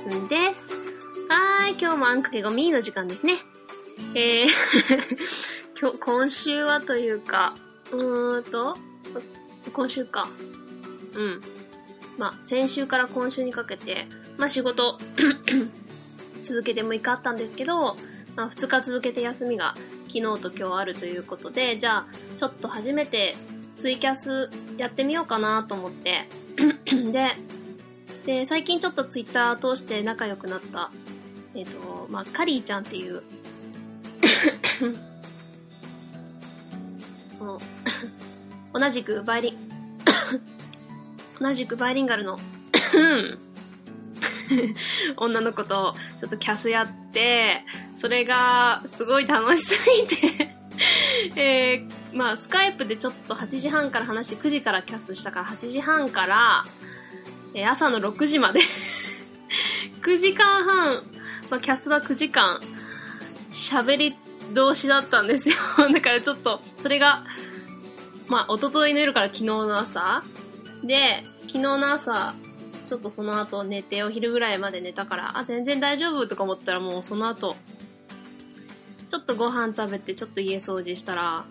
は、カーナン・アンダーソンです。はーい、今日もあんかけごみの時間ですね。えー 今日、今週はというか、うーんと、今週か。うん。まあ、先週から今週にかけて、まあ仕事 続けて6日あったんですけど、まあ2日続けて休みが昨日と今日あるということで、じゃあ、ちょっと初めてツイキャスやってみようかなと思って、で、で、最近ちょっとツイッター通して仲良くなった、えっ、ー、と、まあ、カリーちゃんっていう 同じくバイリン 同じくバイリンガルの女の子とちょっとキャスやって、それがすごい楽しすぎてえー、まあ、スカイプでちょっと8時半から話して9時からキャスしたから8時半から、えー、朝の6時まで。9時間半、まあ、キャスは9時間。喋り同士だったんですよ。だからちょっと、それが、まあ、一昨日の夜から昨日の朝。で、昨日の朝、ちょっとその後寝て、お昼ぐらいまで寝たから、あ、全然大丈夫とか思ったらもうその後、ちょっとご飯食べて、ちょっと家掃除したら、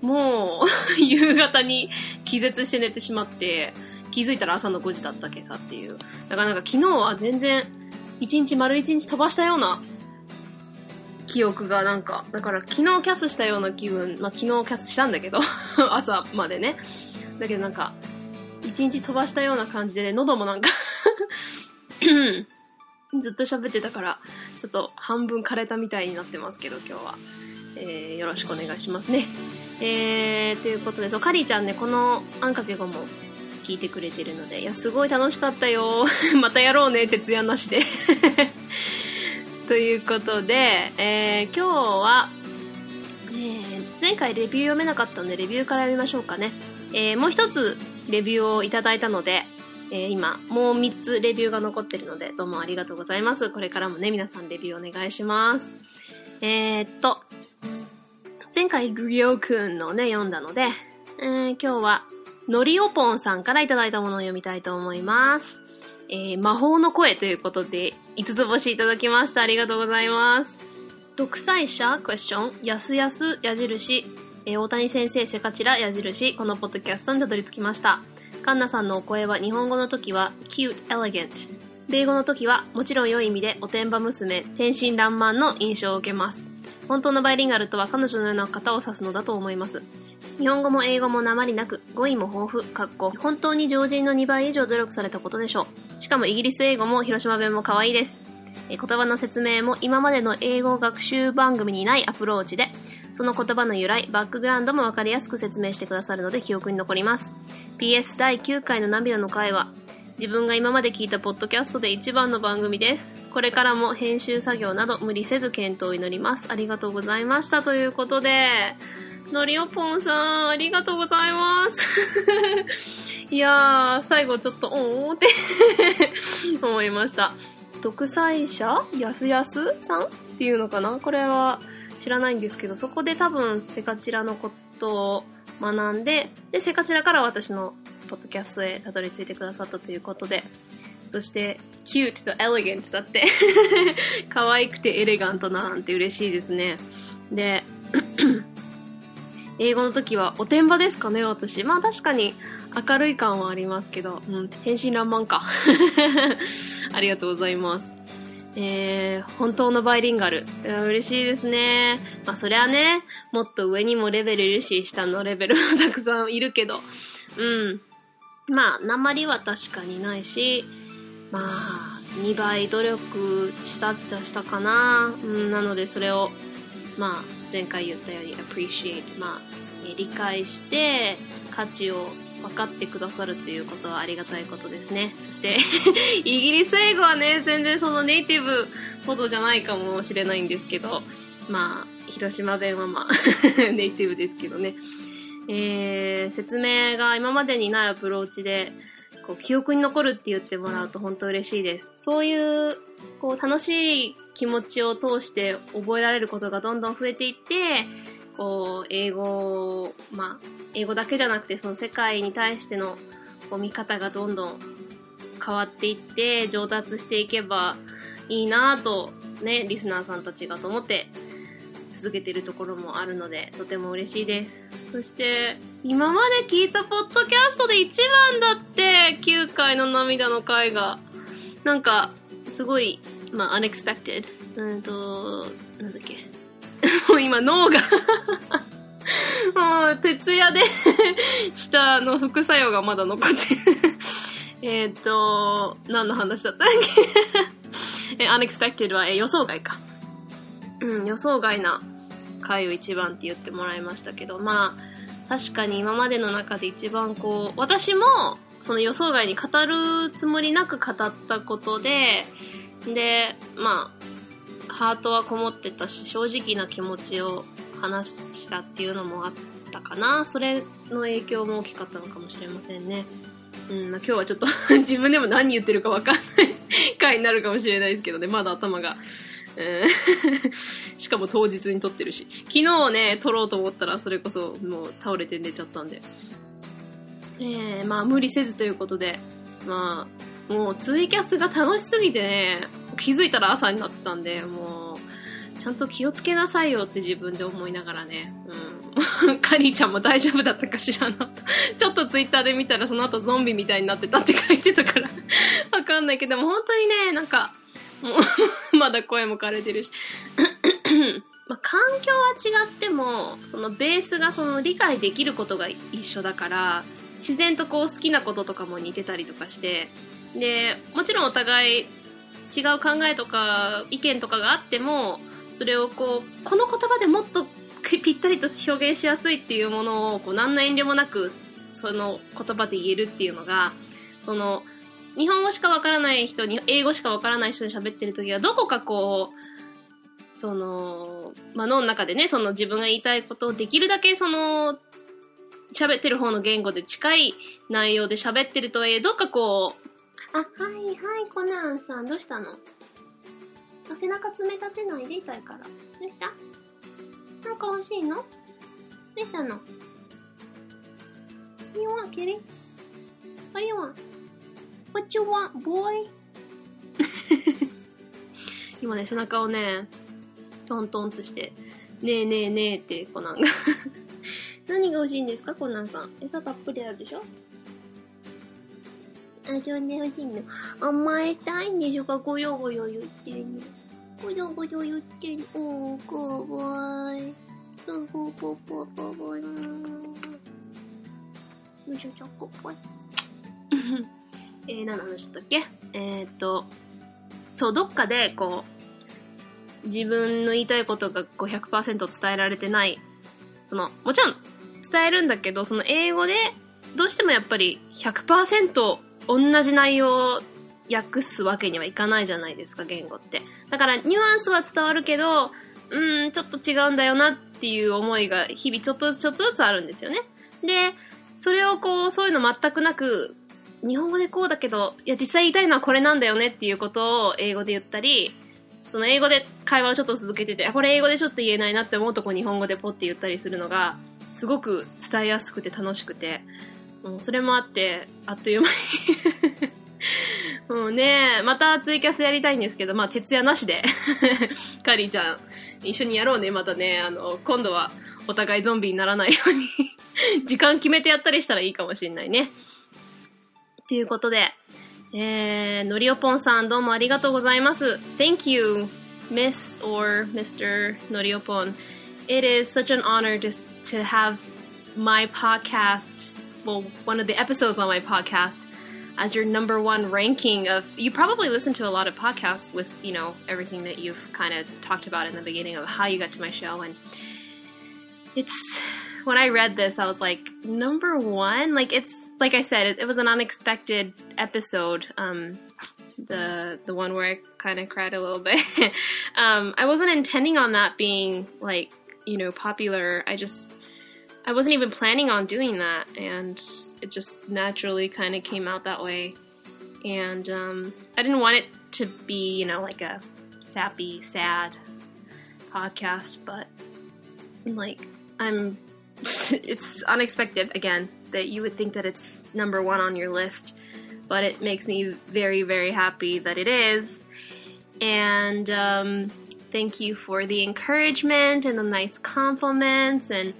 もう 夕方に気絶して寝てしまって、気づいたら朝の5時だったけさっていう。だからなんか昨日は全然、一日丸一日飛ばしたような記憶がなんか、だから昨日キャスしたような気分、まあ昨日キャスしたんだけど 朝までね。だけどなんか、一日飛ばしたような感じで、ね、喉もなんか ずっと喋ってたから、ちょっと半分枯れたみたいになってますけど、今日は。えー、よろしくお願いしますね。えー、ということで、そう、カリーちゃんね、このあんかけごも聞いてくれてるので、いや、すごい楽しかったよ。またやろうね、徹夜なしで。ということで、えー、今日は、えー、前回レビュー読めなかったので、レビューから読みましょうかね。えー、もう一つレビューをいただいたので、え、今、もう3つレビューが残ってるので、どうもありがとうございます。これからもね、皆さんレビューお願いします。え、っと、前回リオくんのね、読んだので、えー、今日は、のりおぽんさんからいただいたものを読みたいと思います。えー、魔法の声ということで、5つ星いただきました。ありがとうございます。独裁者？クエスチョン、やすやす矢印、えー、大谷先生、セカチラ、矢印、このポッドキャストにたどり着きました。カンナさんのお声は日本語の時は cute, elegant。米語の時はもちろん良い意味でおてんば娘、天真爛漫の印象を受けます。本当のバイリンガルとは彼女のような方を指すのだと思います。日本語も英語も鉛なく、語彙も豊富、かっこ、本当に常人の2倍以上努力されたことでしょう。しかもイギリス英語も広島弁も可愛いです。言葉の説明も今までの英語学習番組にないアプローチで、その言葉の由来、バックグラウンドもわかりやすく説明してくださるので記憶に残ります。PS 第9回の涙の回は、自分が今まで聞いたポッドキャストで一番の番組です。これからも編集作業など無理せず検討を祈ります。ありがとうございました。ということで、のりおぽんさん、ありがとうございます。いやー、最後ちょっと、おーって 思いました。独裁者？やすやすさんっていうのかな？これは、知らないんですけど、そこで多分セカチラのことを学んで、で、セカチラから私のポッドキャストへたどり着いてくださったということで、そして、cute と elegant だって 可愛くてエレガントなんて嬉しいですね。で、英語の時はおてんばですかね、私。まあ確かに明るい感はありますけど、うん、天真爛漫か。ありがとうございます。えー、本当のバイリンガル。嬉しいですね。まあそりゃね、もっと上にもレベルいるし、下のレベルもたくさんいるけど、うん。まあ、鉛は確かにないし、まあ、2倍努力したっちゃしたかな。うん、なのでそれを、まあ、前回言ったように appreciate、まあ、理解して、価値を分かってくださるっていうことはありがたいことですね。そして イギリス英語はね、全然そのネイティブほどじゃないかもしれないんですけど、まあ、広島弁はまあ ネイティブですけどね。えー、説明が今までにないアプローチで、こう、記憶に残るって言ってもらうと本当嬉しいです。そういう、こう、楽しい気持ちを通して覚えられることがどんどん増えていって、こう、英語、まあ、英語だけじゃなくて、その世界に対してのこう見方がどんどん変わっていって上達していけばいいなとね、リスナーさんたちがと思って続けているところもあるので、とても嬉しいです。そして、今まで聞いたポッドキャストで一番だって、9回の涙の回が。なんか、すごい、まあ、unexpected。うんと、なんだっけ。もう今脳が もう、徹夜でしたの副作用がまだ残ってる えっと、何の話だったっけ？え、unexpected は、え、予想外か。うん、予想外な回を一番って言ってもらいましたけど、まあ、確かに今までの中で一番こう、私も、その予想外に語るつもりなく語ったことで、で、まあ、ハートはこもってたし、正直な気持ちを話したっていうのもあったかな。それの影響も大きかったのかもしれませんね。うん、まあ、今日はちょっと 自分でも何言ってるかわかんない 回になるかもしれないですけどね、まだ頭が。しかも当日に撮ってるし。昨日ね、撮ろうと思ったらそれこそもう倒れて寝ちゃったんで。えー、まあ無理せずということで、まあ、もうツイキャスが楽しすぎてね、気づいたら朝になってたんで、もう、ちゃんと気をつけなさいよって自分で思いながらね、うん。カリーちゃんも大丈夫だったかしらな。ちょっとツイッターで見たらその後ゾンビみたいになってたって書いてたからわかんないけど、も本当にね、なんか、まだ声も枯れてるし。まあ、環境は違っても、そのベースがその理解できることが一緒だから、自然とこう好きなこととかも似てたりとかして、で、もちろんお互い違う考えとか意見とかがあっても、それをこう、この言葉でもっとぴったりと表現しやすいっていうものを、こう、何の遠慮もなく、その言葉で言えるっていうのが、その、日本語しかわからない人に、英語しかわからない人に喋ってる時は、どこかこう、その、まあ、脳の中でね、その自分が言いたいことをできるだけその、喋ってる方の言語で近い内容で喋ってるとはいえ、どっかこう、あ、はいはい、コナンさん、どうしたの？背中冷たてないで痛いから。どうした？なんか欲しいの？どうしたの ?You want, kitty? What do you want? What you want, boy? 今ね、背中をね、トントンとして、ねえねえねえってコナンが 何が欲しいんですかコナンさん。餌たっぷりあるでしょ？あ、そんで欲しいの。甘えたいんでしょか？ごよごよ言ってんの。ごよごよ言ってんの。おー、かわいい。そうぽぽぽぽぽよいしょ、ちょこぽい。えー、何の話だったっけ？えー、っと、そう、どっかで、こう、自分の言いたいことがこう100%伝えられてない。その、もちろん伝えるんだけど、その英語で、どうしてもやっぱり100%同じ内容を訳すわけにはいかないじゃないですか、言語って。だから、ニュアンスは伝わるけど、うん、ちょっと違うんだよなっていう思いが日々ちょっとずつちょっとずつあるんですよね。で、それをこう、そういうの全くなく、日本語でこうだけど、いや、実際言いたいのはこれなんだよねっていうことを英語で言ったり、その英語で会話をちょっと続けてて、これ英語でちょっと言えないなって思うとこ日本語でポッて言ったりするのが、すごく伝えやすくて楽しくて、もうそれもあって、あっという間にも うね、またツイキャスやりたいんですけど、まあ、徹夜なしで カリーちゃん、一緒にやろうね、またね。あの、今度はお互いゾンビにならないように時間決めてやったりしたらいいかもしんないね。ということで、えー、のりおぽんさんどうもありがとうございます。Thank you, Miss or Mr. のりおぽん。It is such an honor to, to have my podcast, well, one of the episodes on my podcast as your number one ranking of you probably listen to a lot of podcasts with you know everything that you've kind of talked about in the beginning of how you got to my show and it's when I read this, I was like, number one, like it's like I said, it, it was an unexpected episode. Um, the the one where I kind of cried a little bit. um, I wasn't intending on that being like you know popular. I just I wasn't even planning on doing that, and it just naturally kind of came out that way. And um, I didn't want it to be you know like a sappy, sad podcast, but like I'm it's unexpected again that you would think that it's number one on your list. but it makes me very, very happy that it is. And um, thank you for the encouragement and the nice compliments. And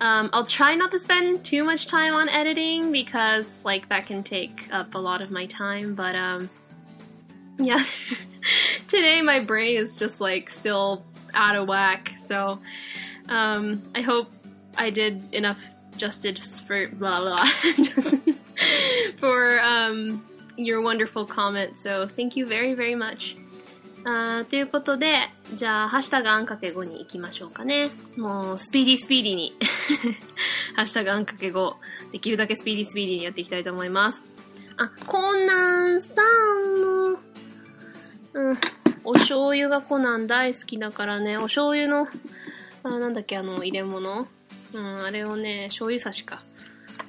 um, I'll try not to spend too much time on editing because, like, that can take up a lot of my time. But um, yeah, today my brain is just like still out of whack. So um, I hope I did enough justice for blah blah for um, your wonderful comment. So thank you very very much. あということで、じゃあ、ハッシュタグあんかけ5に行きましょうかね。もう、スピーディースピーディーにハッシュタグあんかけ5、できるだけスピーディースピーディーにやっていきたいと思います。あ、コナンさんも、うん、お醤油がコナン大好きだからね、お醤油の、あ、なんだっけ、あの、入れ物うん、あれをね、醤油差しか。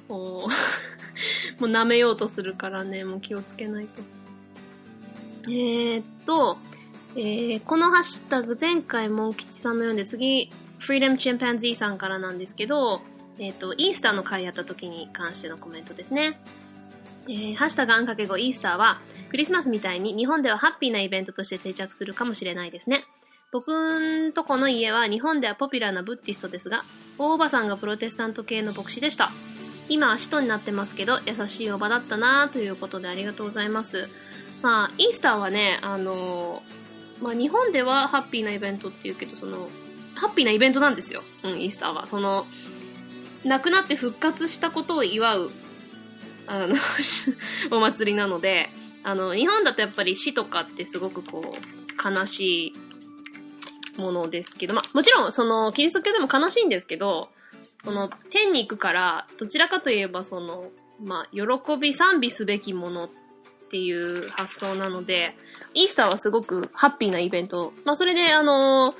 もう もう舐めようとするからね、もう気をつけないと。えー、っと、えー、このハッシュタグ、前回モン吉さんの読んで、次、Freedom Chimpanzee さんからなんですけど、えー、っと、イースターの回やった時に関してのコメントですね。えー、ハッシュタグあんかけ後イースターは、クリスマスみたいに日本ではハッピーなイベントとして定着するかもしれないですね。僕んとこの家は日本ではポピュラーなブッディストですが、大おばさんがプロテスタント系の牧師でした。今は使徒になってますけど、優しいおばだったなということでありがとうございます。まあ、イースターはね、あのまあ、日本ではハッピーなイベントっていうけど、その、ハッピーなイベントなんですよ。うん、イースターは。その、亡くなって復活したことを祝う、あの お祭りなので、あの、日本だとやっぱり死とかってすごくこう、悲しいものですけど、まあ、もちろん、その、キリスト教でも悲しいんですけど、その、天に行くから、どちらかといえば、その、まあ、喜び、賛美すべきものっていう発想なので、イースターはすごくハッピーなイベント。まあ、それで、あの、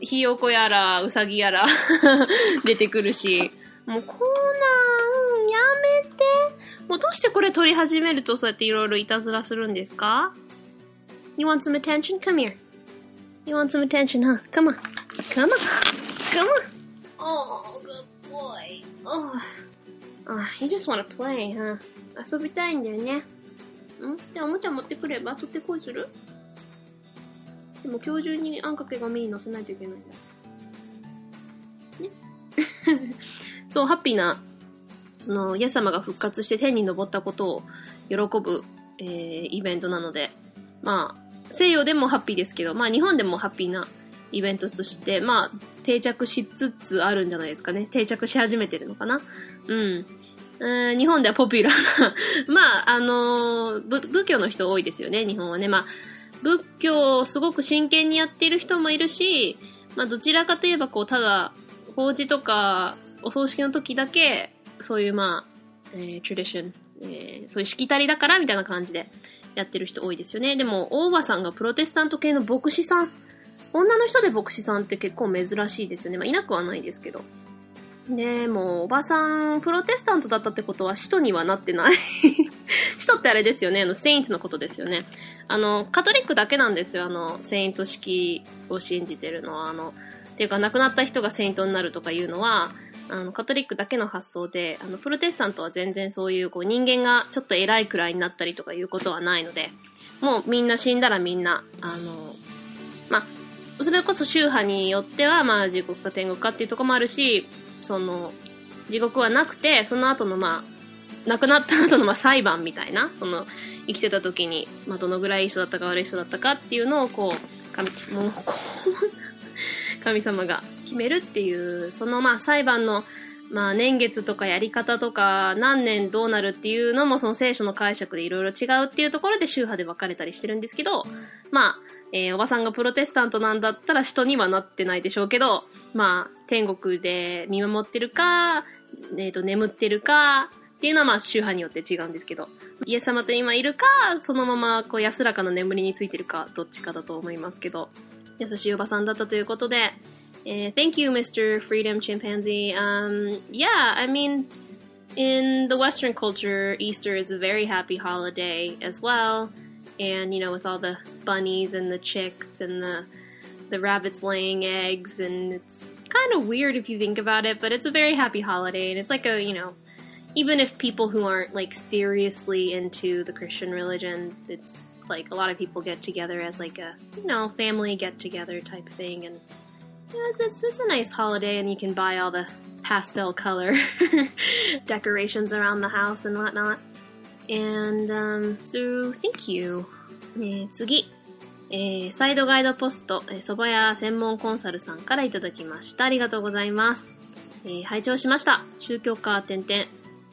ひよこやら、うさぎやら 出てくるし、もう、コーナー、やめて。もうどうしてこれ撮り始めるとそうやっていろいろいたずらするんですか ?You want some attention? Come here. You want some attention, huh? Come on. Come on. Come on. Oh, good boy. Oh. Oh, you just want to play, huh? 遊びたいんだよね。ん？じゃあおもちゃ持ってくれば取ってこいする？でも今日中にあんかけがメイン乗せないといけないんだ。ね？そう、ハッピーな、その、イエス様が復活して天に昇ったことを喜ぶ、えー、イベントなので、まあ、西洋でもハッピーですけど、まあ日本でもハッピーなイベントとして、まあ定着しつつあるんじゃないですかね。定着し始めてるのかな。うん。日本ではポピュラーな まあ、あの、仏教の人多いですよね、日本はね。まあ、仏教をすごく真剣にやっている人もいるし、まあ、どちらかといえば、こう、ただ、法事とか、お葬式の時だけ、そういうまあ、えー、トラディション、えー、そういうしきたりだからみたいな感じでやってる人多いですよね。でも、大場さんがプロテスタント系の牧師さん。女の人で牧師さんって結構珍しいですよね。まあ、いなくはないですけど。でもう、おばさん、プロテスタントだったってことは、使徒にはなってない 使徒ってあれですよね。あの、セイントのことですよね。あの、カトリックだけなんですよ。あの、セイント式を信じてるのは。あの、っていうか、亡くなった人がセイントになるとかいうのは、あの、カトリックだけの発想で、あの、プロテスタントは全然そういう、こう、人間がちょっと偉いくらいになったりとかいうことはないので、もうみんな死んだらみんな、あの、まあ、それこそ宗派によっては、まあ、地獄か天国かっていうとこもあるし、その、地獄はなくて、その後の、まあ、亡くなった後の、まあ、裁判みたいな、その、生きてた時に、まあ、どのぐらいいい人だったか悪い人だったかっていうのを、こう、もう、こう、神様が決めるっていう、そのまあ裁判のまあ年月とかやり方とか何年どうなるっていうのもその聖書の解釈でいろいろ違うっていうところで宗派で分かれたりしてるんですけど、まあ、えー、おばさんがプロテスタントなんだったら人にはなってないでしょうけど、まあ、天国で見守ってるか、えっ、ー、と、眠ってるか、っていうのはまあ宗派によって違うんですけど、イエス様と今いるか、そのままこう安らかな眠りについてるか、どっちかだと思いますけど、優しいおばさんだったということで、Uh, thank you, Mr. Freedom Chimpanzee. Um, yeah, I mean, in the Western culture, Easter is a very happy holiday as well. And, you know, with all the bunnies and the chicks and the, the rabbits laying eggs, and it's kind of weird if you think about it, but it's a very happy holiday. And it's like a, you know, even if people who aren't like seriously into the Christian religion, it's like a lot of people get together as like a you know family get together type thing, and yeah, it's, it's, it's a nice holiday, and you can buy all the pastel color decorations around the house and whatnot. And um, so thank you. えー、次。えー、サイドガイドポスト、えー、蕎麦屋専門コンサルさんからいただきました。ありがとうございます。えー、拝聴しました。宗教家点々。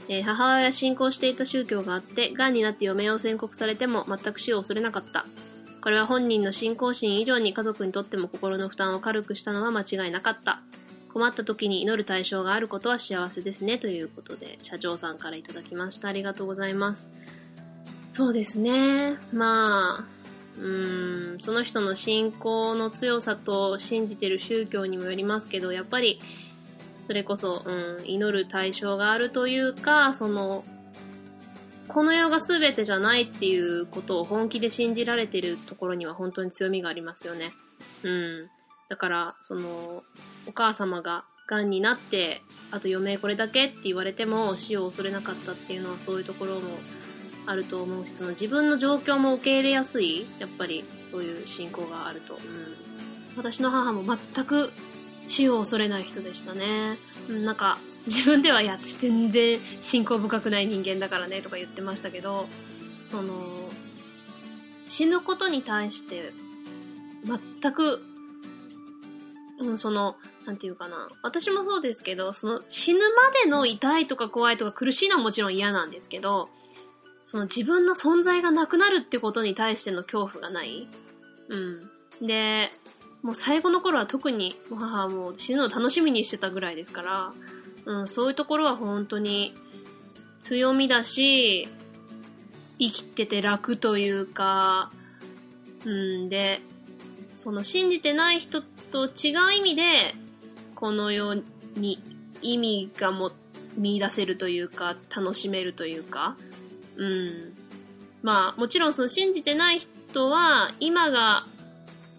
えー、母親信仰していた宗教があって、癌になって余命を宣告されても全く死を恐れなかった。これは本人の信仰心以上に家族にとっても心の負担を軽くしたのは間違いなかった。困った時に祈る対象があることは幸せですね。ということで、社長さんからいただきました。ありがとうございます。そうですね。まあ、うーん、その人の信仰の強さと信じてる宗教にもよりますけど、やっぱり、それこそ、うん、祈る対象があるというか、その、この世が全てじゃないっていうことを本気で信じられてるところには本当に強みがありますよね。うん。だから、その、お母様が癌になって、あと余命これだけって言われても死を恐れなかったっていうのはそういうところもあると思うし、その自分の状況も受け入れやすい、やっぱりそういう信仰があると。うん、私の母も全く死を恐れない人でしたね。うん、なんか、自分ではや、全然信仰深くない人間だからねとか言ってましたけど、その、死ぬことに対して全くうん、その、なんていうかな。私もそうですけど、その死ぬまでの痛いとか怖いとか苦しいのはもちろん嫌なんですけど、その自分の存在がなくなるってことに対しての恐怖がない。うん。で、もう最後の頃は特に母はもう死ぬの楽しみにしてたぐらいですから、うん、そういうところは本当に強みだし、生きてて楽というか、うんで、その信じてない人と違う意味で、この世に意味がも見出せるというか、楽しめるというか、うん。まあ、もちろんその信じてない人は、今が、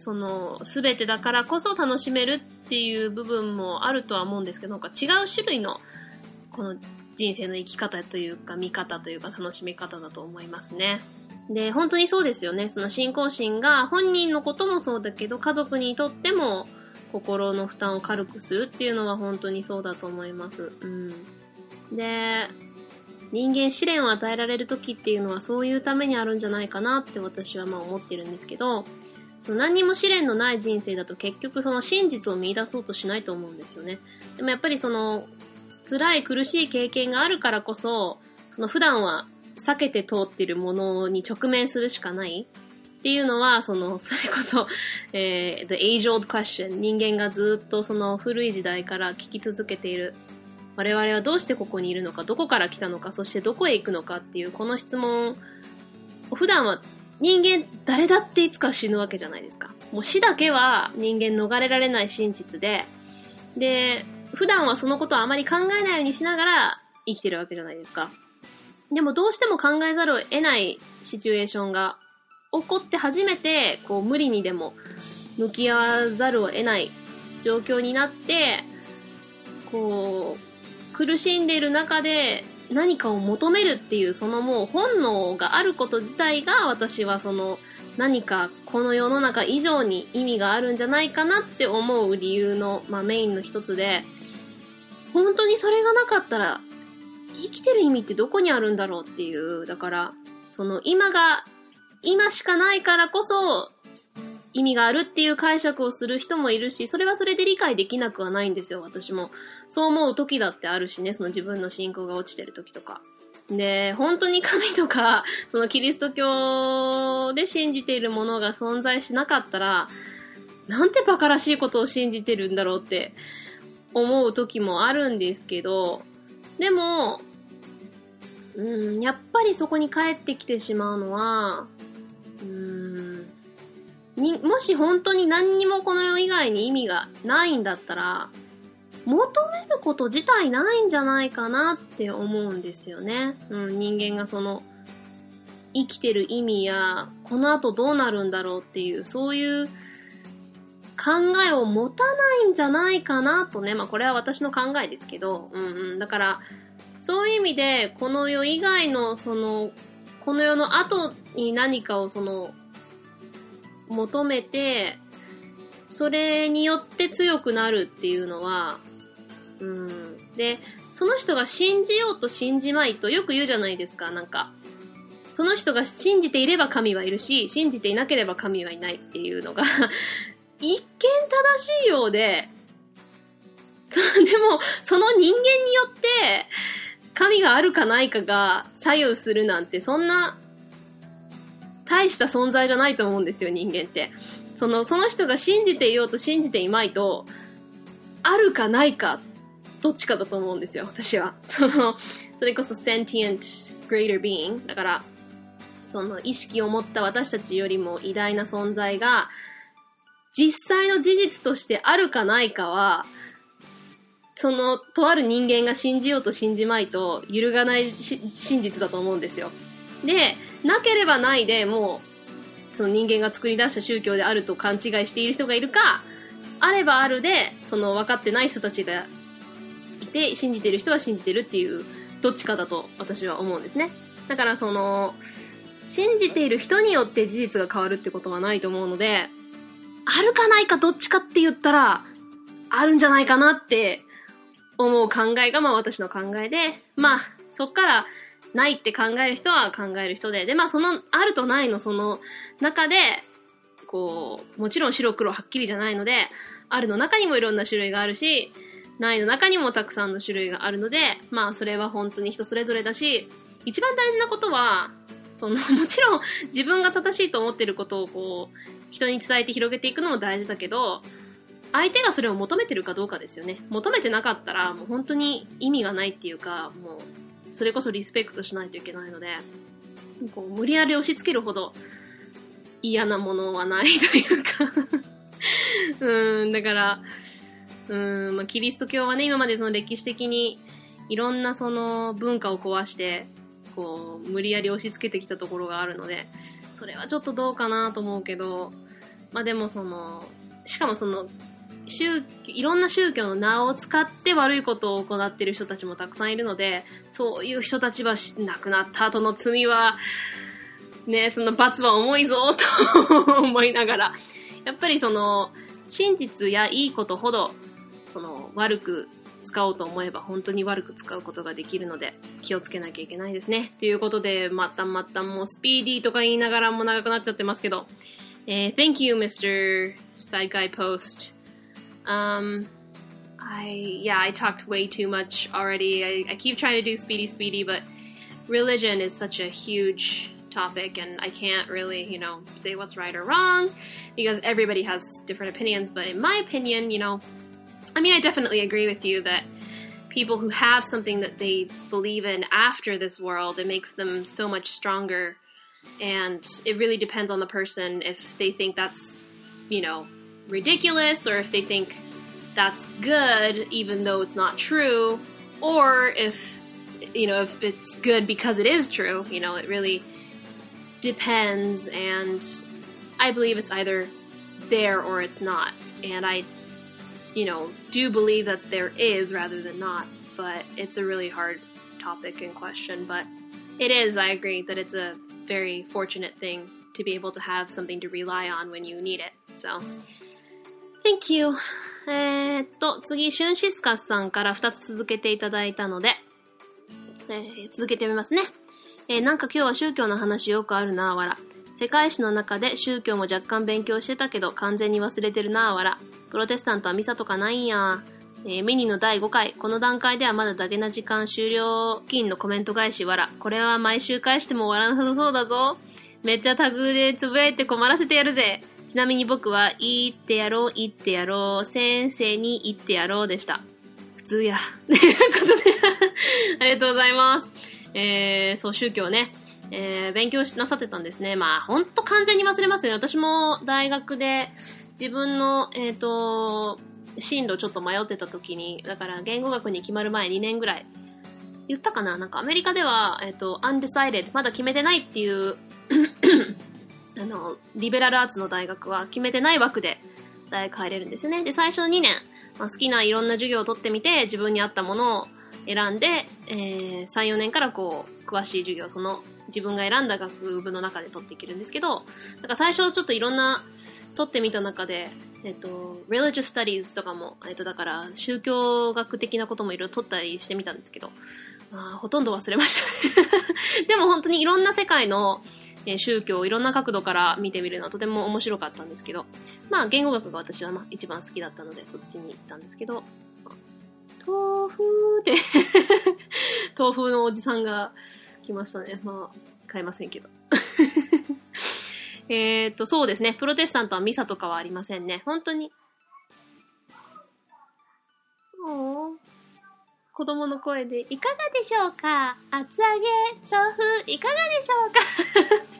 その、すべてだからこそ楽しめるっていう部分もあるとは思うんですけど、なんか違う種類の、この人生の生き方というか、見方というか、楽しみ方だと思いますね。で、本当にそうですよね。その信仰心が本人のこともそうだけど、家族にとっても心の負担を軽くするっていうのは本当にそうだと思います。うん。で、人間試練を与えられる時っていうのはそういうためにあるんじゃないかなって私はまあ思ってるんですけど、その何にも試練のない人生だと結局その真実を見出そうとしないと思うんですよね。でもやっぱりその辛い苦しい経験があるからこそ、その普段は避けて通っているものに直面するしかない。っていうのは、その、それこそ、えー、the age-old question 人間がずっとその古い時代から聞き続けている。我々はどうしてここにいるのか、どこから来たのか、そしてどこへ行くのかっていうこの質問普段は人間誰だっていつか死ぬわけじゃないですか。もう死だけは人間逃れられない真実で、で、普段はそのことをあまり考えないようにしながら生きてるわけじゃないですか。でもどうしても考えざるを得ないシチュエーションが起こって初めて、こう無理にでも向き合わざるを得ない状況になって、こう、苦しんでいる中で何かを求めるっていうそのもう本能があること自体が私はその何かこの世の中以上に意味があるんじゃないかなって思う理由の、まあ、メインの一つで本当にそれがなかったら生きてる意味ってどこにあるんだろうっていう、だから、その今が、今しかないからこそ、意味があるっていう解釈をする人もいるし、それはそれで理解できなくはないんですよ、私も。そう思う時だってあるしね、その自分の信仰が落ちてる時とか。で、本当に神とか、そのキリスト教で信じているものが存在しなかったら、なんて馬鹿らしいことを信じてるんだろうって思う時もあるんですけど、でも、うん、やっぱりそこに帰ってきてしまうのは、うん、に、もし本当に何にもこの世以外に意味がないんだったら、求めること自体ないんじゃないかなって思うんですよね。うん、人間がその、生きてる意味や、この後どうなるんだろうっていう、そういう考えを持たないんじゃないかなとね。まあこれは私の考えですけど、うんうん。だから、そういう意味で、この世以外の、その、この世の後に何かをその、求めて、それによって強くなるっていうのは、うん。で、その人が信じようと信じまいとよく言うじゃないですか、なんか。その人が信じていれば神はいるし、信じていなければ神はいないっていうのが 一見正しいようで、でも、その人間によって、神があるかないかが左右するなんて、そんな、大した存在じゃないと思うんですよ、人間って。その、その人が信じていようと信じていまいと、あるかないか、どっちかだと思うんですよ、私は。その、それこそ sentient greater being だから、その意識を持った私たちよりも偉大な存在が、実際の事実としてあるかないかは、その、とある人間が信じようと信じまいと揺るがない真実だと思うんですよ。で、なければないでもう、その人間が作り出した宗教であると勘違いしている人がいるか、あればあるで、その分かってない人たちがて、信じてる人は信じてるっていう、どっちかだと私は思うんですね。だからその、信じている人によって事実が変わるってことはないと思うので、あるかないかどっちかって言ったら、あるんじゃないかなって思う考えがまあ私の考えで、まあそっからないって考える人は考える人で、でまあそのあるとないのその中で、こう、もちろん白黒はっきりじゃないので、あるの中にもいろんな種類があるし、ないの中にもたくさんの種類があるので、まあそれは本当に人それぞれだし、一番大事なことは、その、もちろん自分が正しいと思ってることをこう、人に伝えて広げていくのも大事だけど、相手がそれを求めてるかどうかですよね。求めてなかったら、もう本当に意味がないっていうか、もう、それこそリスペクトしないといけないので、こう、無理やり押し付けるほど嫌なものはないというか うん、だから、うん、まあ、キリスト教はね、今までその歴史的にいろんなその文化を壊して、こう、無理やり押し付けてきたところがあるので、それはちょっとどうかなと思うけど、まあでもその、しかもその、宗いろんな宗教の名を使って悪いことを行っている人たちもたくさんいるので、そういう人たちは亡くなった後の罪は、ね、その罰は重いぞと思いながら、やっぱりその、真実やいいことほど、の、悪く使おうと思えば本当に悪く使うことができるので気をつけなきゃいけないですね。ということで、またまたもうスピーディーとか言いながらも長くなっちゃってますけど、えー、Thank you, Mr. Side Guy Post. Um, I, yeah, I talked way too much already. I, I keep trying to do speedy, speedy, but religion is such a huge topic and I can't really, you know, say what's right or wrong because everybody has different opinions. But in my opinion, you know, I mean, I definitely agree with you that people who have something that they believe in after this world, it makes them so much stronger. And it really depends on the person if they think that's, you know, ridiculous or if they think that's good even though it's not true or if you know if it's good because it is true you know it really depends and i believe it's either there or it's not and i you know, do believe that there is rather than not, but it's a really hard topic and question. But it is, I agree, that it's a very fortunate thing to be able to have something to rely on when you need it. So, thank you. えー、っと、次、シュンシスカスさんから2つ続けていただいたので、えー、続けてみますね。えー、なんか今日は宗教の話よくあるな、わら。 世界史の中で宗教も若干勉強してたけど完全に忘れてるなわら。プロテスタントはミサとかないんや。えー、ミニの第5回。この段階ではまだダゲな時間終了金のコメント返しわら。これは毎週返しても終わらなさそうだぞ。めっちゃタグでつぶやいて困らせてやるぜ。ちなみに僕は、言ってやろう、言ってやろう、先生に言ってやろうでした。普通や。ということで ありがとうございます。えー、そう、宗教ね。えー、勉強しなさってたんですね。まあ、ほんと完全に忘れますよね。私も大学で自分の、えっ、ー、と、進路ちょっと迷ってた時に、だから言語学に決まる前2年ぐらい、言ったかな？なんかアメリカでは、えっ、ー、と、undecided、まだ決めてないっていう あの、リベラルアーツの大学は決めてない枠で大学入れるんですよね。で、最初の2年、まあ、好きないろんな授業を取ってみて、自分に合ったものを、選んで、えー、3、4年からこう、詳しい授業、その自分が選んだ学部の中で取っていけるんですけど、だか最初ちょっといろんな取ってみた中で、えっと、religious studies とかも、えっと、だから宗教学的なこともいろいろ取ったりしてみたんですけど、まあ、ほとんど忘れました。でも本当にいろんな世界の、え、宗教をいろんな角度から見てみるのはとても面白かったんですけど、まあ、言語学が私はまあ一番好きだったので、そっちに行ったんですけど、豆腐って 豆腐のおじさんが来ましたね。まあ、買えませんけど。えっと、そうですね。プロテスタントはミサとかはありませんね。本当に。お子供の声で、いかがでしょうか？厚揚げ、豆腐、いかがでしょうか？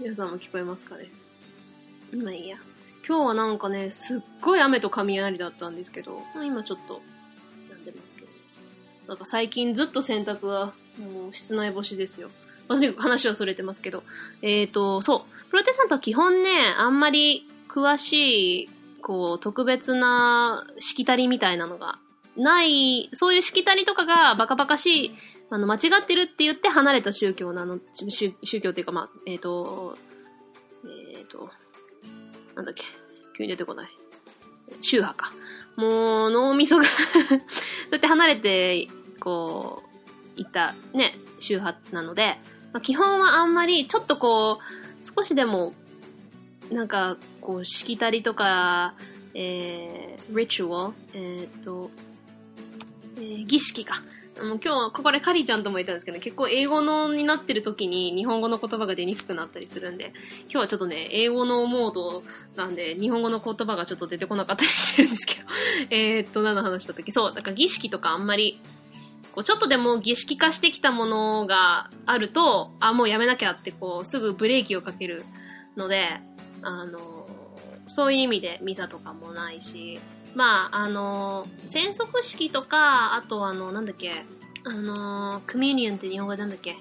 皆さんも聞こえますかね？まあいいや。今日はなんかね、すっごい雨と雷だったんですけど、今ちょっと、なんか最近ずっと洗濯は、もう室内干しですよ。まあ、とにかく話はそれてますけど。えっ、ー、と、そう。プロテスタントは基本ね、あんまり詳しい、こう、特別なしきたりみたいなのがない、そういうしきたりとかがバカバカしい、あの、間違ってるって言って離れた宗教なの、宗教っていうか、まあ、えっ、ー、と、えっ、ー、と、なんだっけ、急に出てこない。宗派か。もう、脳みそが そうやって離れて、こう、いったね、周波なので、まあ、基本はあんまり、ちょっとこう、少しでも、なんか、こう、しきたりとか、えー、ritual、えっ、と、えー、儀式か。もう今日、ここでカリちゃんとも言ったんですけど、結構英語のになってる時に日本語の言葉が出にくくなったりするんで、今日はちょっとね、英語のモードなんで、日本語の言葉がちょっと出てこなかったりしてるんですけど、え、っと、何の話した時？そう、だから儀式とかあんまり、こうちょっとでも儀式化してきたものがあると、あ、もうやめなきゃって、こう、すぐブレーキをかけるので、あの、そういう意味でミサとかもないし、まあ、あの、戦則式とか、あとあの、なんだっけ、あの、クミュニオンって日本語でなんだっけ、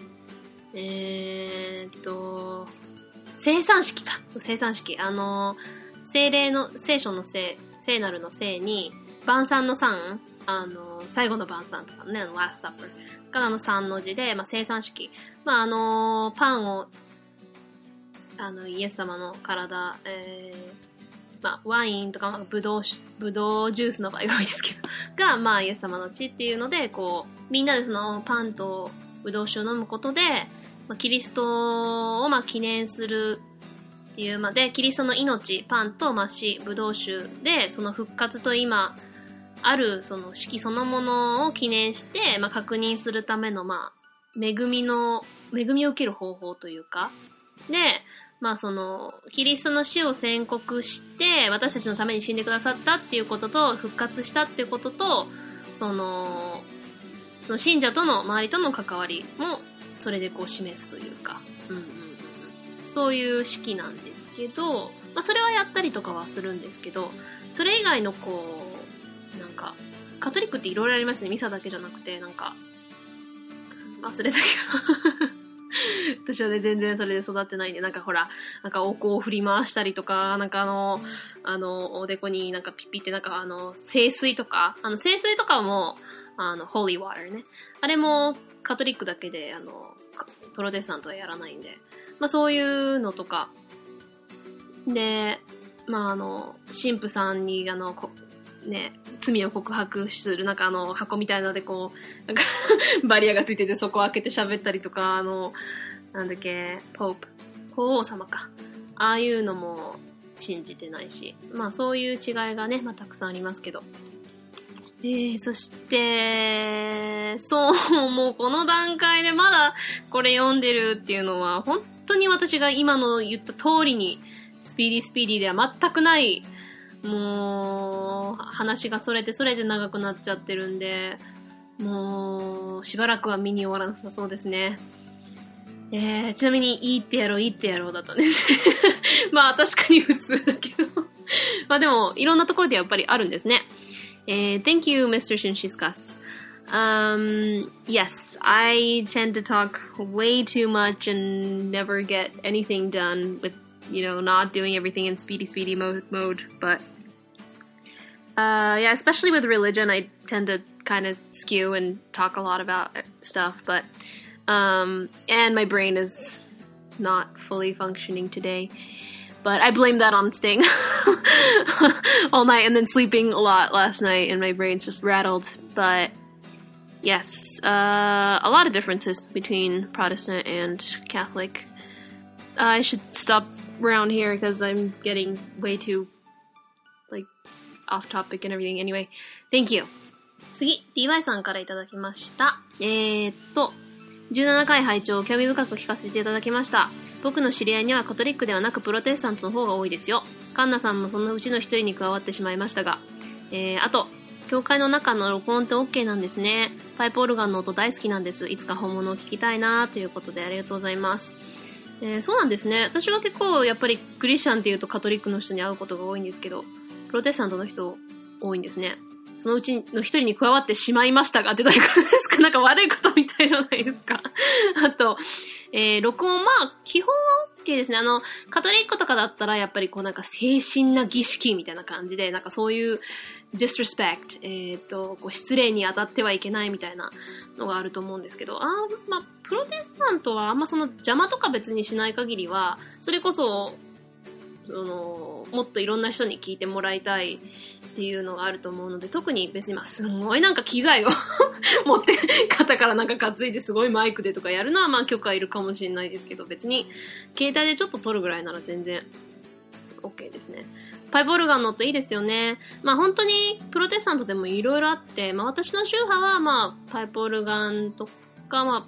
えー、と、生産式か。生産式。あの、聖霊の、聖書の聖、聖なるの聖に、晩餐の餐、あの、最後の晩餐とかね、あの、last supper があの3の字で、まあ、生産式。まあ、あの、パンを、あの、イエス様の体、えー、まあ、ワインとか、まあ、ブドウ、ブドウジュースの場合が多いですけど、が、まあ、イエス様の血っていうので、こう、みんなでそのパンとブドウ酒を飲むことで、まあ、キリストをまあ記念するっていうまで、キリストの命、パンとまあ死、ブドウ酒で、その復活と今、あるその式そのものを記念して、まあ、確認するための、まあ、恵みの、恵みを受ける方法というか、で、まあその、キリストの死を宣告して、私たちのために死んでくださったっていうことと、復活したっていうことと、その、その信者との、周りとの関わりも、それでこう示すというか、うんうんうん、そういう式なんですけど、まあそれはやったりとかはするんですけど、それ以外のこう、なんか、カトリックっていろいろありますね。ミサだけじゃなくて、なんか、忘れたけど。私はね、全然それで育ってないんで、なんかほら、なんかお香を振り回したりとか、なんかあの、あの、おでこになんかピッピってなんかあの、聖水とか、あの、聖水とかも、あの、ホーリーワーターね。あれもカトリックだけで、あの、プロテスタントはやらないんで、まあそういうのとか、で、まああの、神父さんに、あの、ね、罪を告白する、なんかあの、箱みたいなのでこう、なんか バリアがついててそこを開けて喋ったりとか、あの、なんだっけ、ポープ、法王様か。ああいうのも信じてないし、まあそういう違いがね、まあたくさんありますけど。えー、そして、そう、もうこの段階でまだこれ読んでるっていうのは、本当に私が今の言った通りに、スピーディースピーディーでは全くない、もう、話がそれてそれで長くなっちゃってるんで、もう、しばらくは見に終わらなさそうですね。えー、ちなみに、いいってやろう、いいってやろうだったんです。まあ、確かに普通だけど まあでも、いろんなところでやっぱりあるんですね。Uh, thank you, Mr. Shinshiskas. Um, yes, I tend to talk way too much and never get anything done with, you know, not doing everything in speedy, speedy mode. mode but uh, yeah, especially with religion, I tend to kind of skew and talk a lot about stuff, but um, and my brain is not fully functioning today. But I blame that on staying all night and then sleeping a lot last night, and my brain's just rattled. But yes, uh, a lot of differences between Protestant and Catholic. I should stop around here because I'm getting way too like off topic and everything. Anyway, thank you. 次、DY さんからいただきました。えー、っと、17回拝聴興味深く聞かせていただきました。僕の知り合いにはカトリックではなくプロテスタントの方が多いですよ。カンナさんもそのうちの一人に加わってしまいましたが。えー、あと、教会の中の録音って OK なんですね。パイプオルガンの音大好きなんです。いつか本物を聞きたいなということでありがとうございます。えー、そうなんですね。私は結構やっぱりクリスチャンっていうとカトリックの人に会うことが多いんですけど、プロテスタントの人多いんですね。そのうちの一人に加わってしまいましたがってどういうことですか？なんか悪いことみたいじゃないですか。あと、えー、録音、まあ、基本は OK ですね。あの、カトリックとかだったら、やっぱりこうなんか精神な儀式みたいな感じで、なんかそういう disrespect、えっ、ー、と、こう失礼に当たってはいけないみたいなのがあると思うんですけど、あまあ、プロテスタントはあんまその邪魔とか別にしない限りは、それこそ、その、もっといろんな人に聞いてもらいたいっていうのがあると思うので、特に別にまあすごいなんか機材を持って肩からなんか担いですごいマイクでとかやるのはまあ許可いるかもしれないですけど、別に携帯でちょっと撮るぐらいなら全然 OK ですね。パイプオルガンの音いいですよね。まあ本当にプロテスタントでもいろいろあって、まあ私の宗派はまあパイプオルガンとか、ま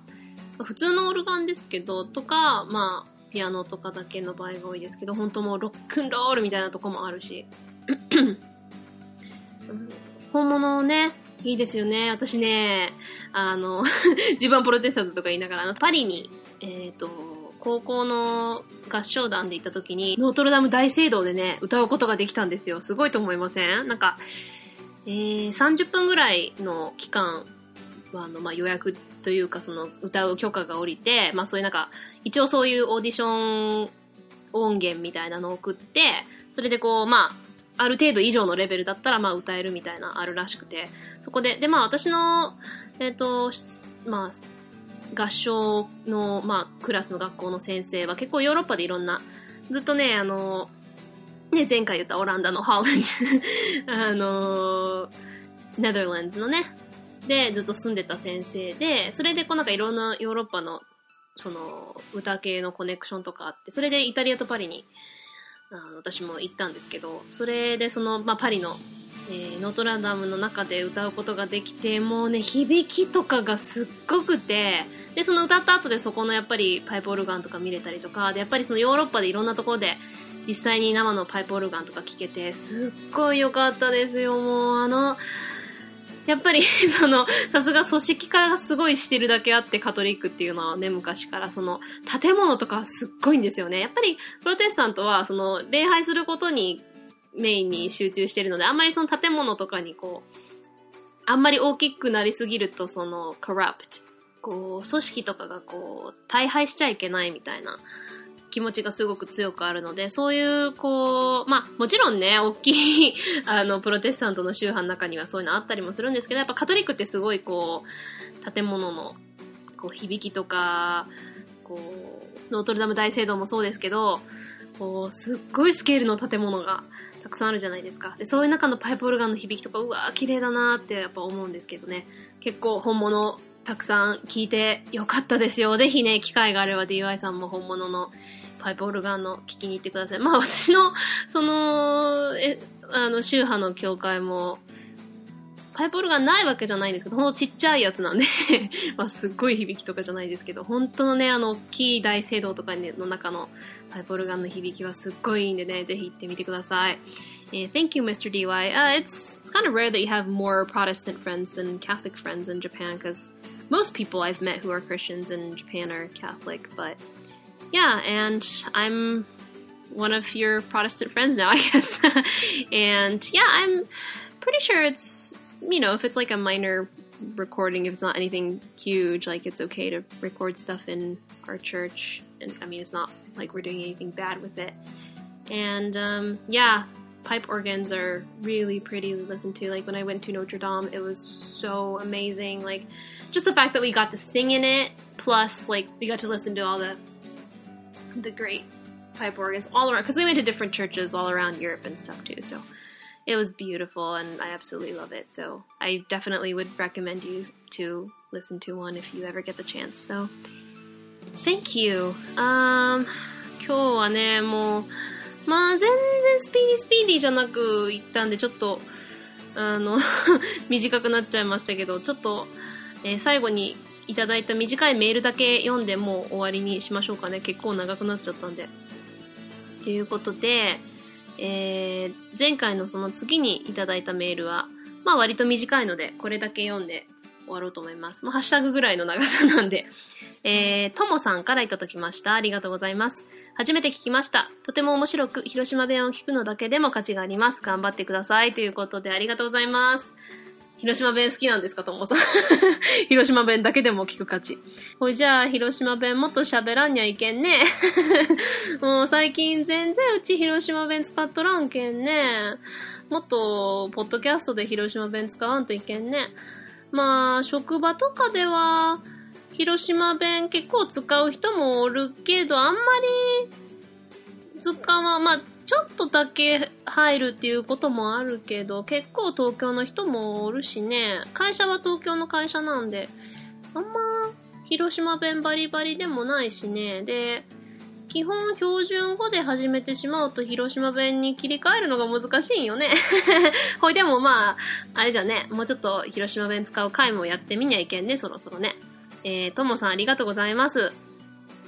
あ普通のオルガンですけど、とか、まあピアノとかだけの場合が多いですけど、本当もうロックンロールみたいなとこもあるし。本物ね、いいですよね。私ね、あの、自分はプロテスタントとか言いながら、あの、パリに、えっ、ー、と、高校の合唱団で行った時に、ノートルダム大聖堂でね、歌うことができたんですよ。すごいと思いません？なんか、えー、30分ぐらいの期間は、あの、まあ、予約というか、その、歌う許可が下りて、まあ、そういうなんか、一応そういうオーディション音源みたいなのを送って、それでこう、まあ、ある程度以上のレベルだったら、まあ、歌えるみたいな、あるらしくて、そこで、で、まあ、私の、えっ、ー、と、まあ、合唱の、まあ、クラスの学校の先生は結構ヨーロッパでいろんな、ずっとね、あの、ね、前回言ったオランダのハーランド、あの、ネダーランズのね、で、ずっと住んでた先生で、それでこうなんかいろんなヨーロッパの、その、歌系のコネクションとかあって、それでイタリアとパリに、あの私も行ったんですけど、それでその、まあ、パリの、えー、ノートランダムの中で歌うことができて、もうね、響きとかがすっごくて、で、その歌った後でそこのやっぱりパイプオルガンとか見れたりとか、で、やっぱりそのヨーロッパでいろんなところで、実際に生のパイプオルガンとか聴けて、すっごい良かったですよ、もう、あの、やっぱり、その、さすが組織化がすごいしてるだけあって、カトリックっていうのはね、昔から、その、建物とかすっごいんですよね。やっぱり、プロテスタントは、その、礼拝することにメインに集中してるので、あんまりその建物とかにこう、あんまり大きくなりすぎると、その、corrupt。こう、組織とかがこう、大敗しちゃいけないみたいな気持ちがすごく強くあるので、そういう、こう、まあ、もちろんね、大きい あの、プロテスタントの宗派の中にはそういうのあったりもするんですけど、やっぱカトリックってすごい、こう、建物の、こう、響きとか、こう、ノートルダム大聖堂もそうですけど、こう、すっごいスケールの建物がくさんあるじゃないですか。で、そういう中のパイプオルガンの響きとか、うわー、綺麗だなーってやっぱ思うんですけどね。結構本物たくさん聞いてよかったですよ。ぜひね、機会があれば DY さんも本物のパイプオルガンの聴きに行ってください。まあ私の、その、え、あの、宗派の教会も、パイプオルガンないわけじゃないんですけど、ほんとちっちゃいやつなんでまあすっごい響きとかじゃないですけど、本当のね、あの、大きい大聖堂とかの中のパイプオルガンの響きはすっごいいいんでね、ぜひ行ってみてください。Uh, thank you, Mr. DY. Uh, it's, it's kind of rare that you have more Protestant friends than Catholic friends in Japan because most people I've met who are Christians in Japan are Catholic, but yeah, and I'm one of your Protestant friends now, I guess. and yeah, I'm pretty sure it's, you know, if it's like a minor recording, if it's not anything huge, like it's okay to record stuff in our church. And I mean, it's not like we're doing anything bad with it. And um, yeah, pipe organs are really pretty to listen to. Like when I went to Notre Dame, it was so amazing. Like just the fact that we got to sing in it, plus like we got to listen to all the the great pipe organs all around. Because we went to different churches all around Europe and stuff too. So it was beautiful, and I absolutely love it. So I definitely would recommend you to listen to one if you ever get the chance. So thank you. Um, 今日はね、もう。まあ、全然スピーディースピーディーじゃなく行ったんで、ちょっと、あの短くなっちゃいましたけど、ちょっと、えー、最後にいただいた短いメールだけ読んでもう終わりにしましょうかね。結構長くなっちゃったんで。ということで、えー、前回のその次にいただいたメールは、まあ割と短いので、これだけ読んで終わろうと思います。まあ、ハッシュタグぐらいの長さなんで。えー、ともさんからいただきました。ありがとうございます。初めて聞きました。とても面白く、広島弁を聞くのだけでも価値があります。頑張ってください。ということで、ありがとうございます。広島弁好きなんですかともさん。広島弁だけでも聞く価値。ほいじゃあ、広島弁もっと喋らんにゃいけんね。もう最近全然うち広島弁使っとらんけんね。もっと、ポッドキャストで広島弁使わんといけんね。まあ、職場とかでは、広島弁結構使う人もおるけど、あんまり使わん、まあ、ちょっとだけ入るっていうこともあるけど、結構東京の人もおるしね、会社は東京の会社なんで、あんま広島弁バリバリでもないしね、で、基本標準語で始めてしまうと広島弁に切り替えるのが難しいんよね。ほいでもまあ、あれじゃね、もうちょっと広島弁使う回もやってみにゃいけんね、そろそろね。えー、ともさんありがとうございます。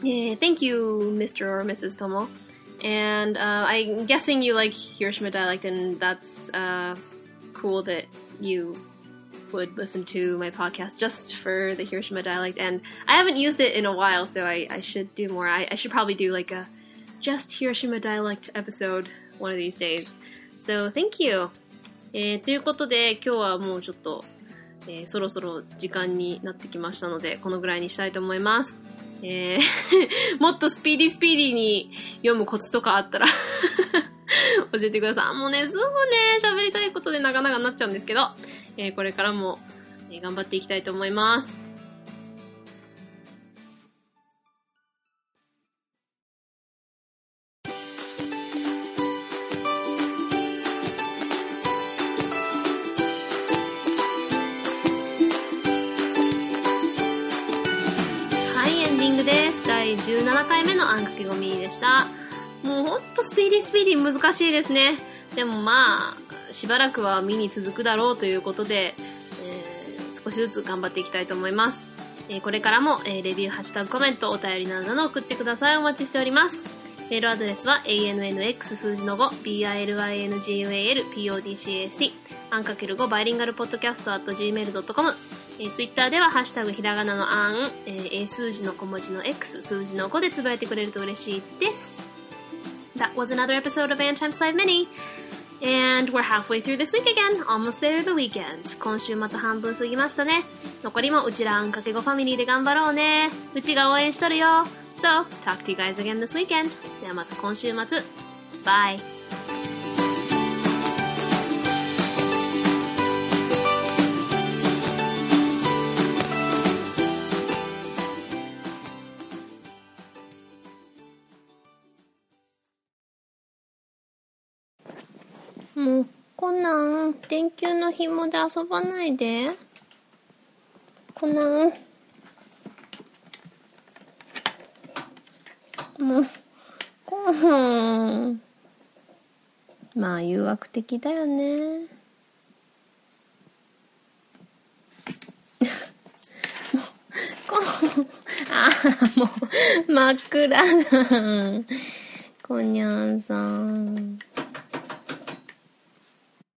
えー、thank you, Mr. or Mrs. Tomo. And uh, I'm guessing you like Hiroshima dialect, and that's uh, cool that you would listen to my podcast just for the Hiroshima dialect. And I haven't used it in a while, so I, I should do more. I, I should probably do like a just Hiroshima dialect episode one of these days. So thank you. えー、ということで今日はもうちょっとえー、そろそろ時間になってきましたので、このぐらいにしたいと思います。 えー もっとスピーディースピーディーに読むコツとかあったら 教えてください。もうね、すぐね、喋りたいことでなかなかなっちゃうんですけど、えー、これからも、え頑張っていきたいと思います。スピーディースピーディー難しいですね。でもまあ、しばらくは見に続くだろうということで、えー、少しずつ頑張っていきたいと思います。えー、これからも、えー、レビュー、ハッシュタグ、コメント、お便りなどなど送ってください。お待ちしております。メールアドレスは ANNX 数字の5 BILINGUAL PODCAST アンかける5バイリンガルポッドキャスト at gmail.com えー、ツイッターでは、ハッシュタグひらがなのあん、えー、数字の小文字の X、数字の5でつぶやいてくれると嬉しいです。That was another episode of Ann Times 5 Mini. And we're halfway through this week again. Almost there the weekend. 今週また半分過ぎましたね。残りもうちらあんかけごファミリーで頑張ろうね。うちが応援しとるよ。So, talk to you guys again this weekend. ではまた今週末。Bye. う、コナン、電球の紐で遊ばないで。コナン。もう、コナン。まあ、誘惑的だよね。ああ、もう、真っ暗だ。こにゃんさん。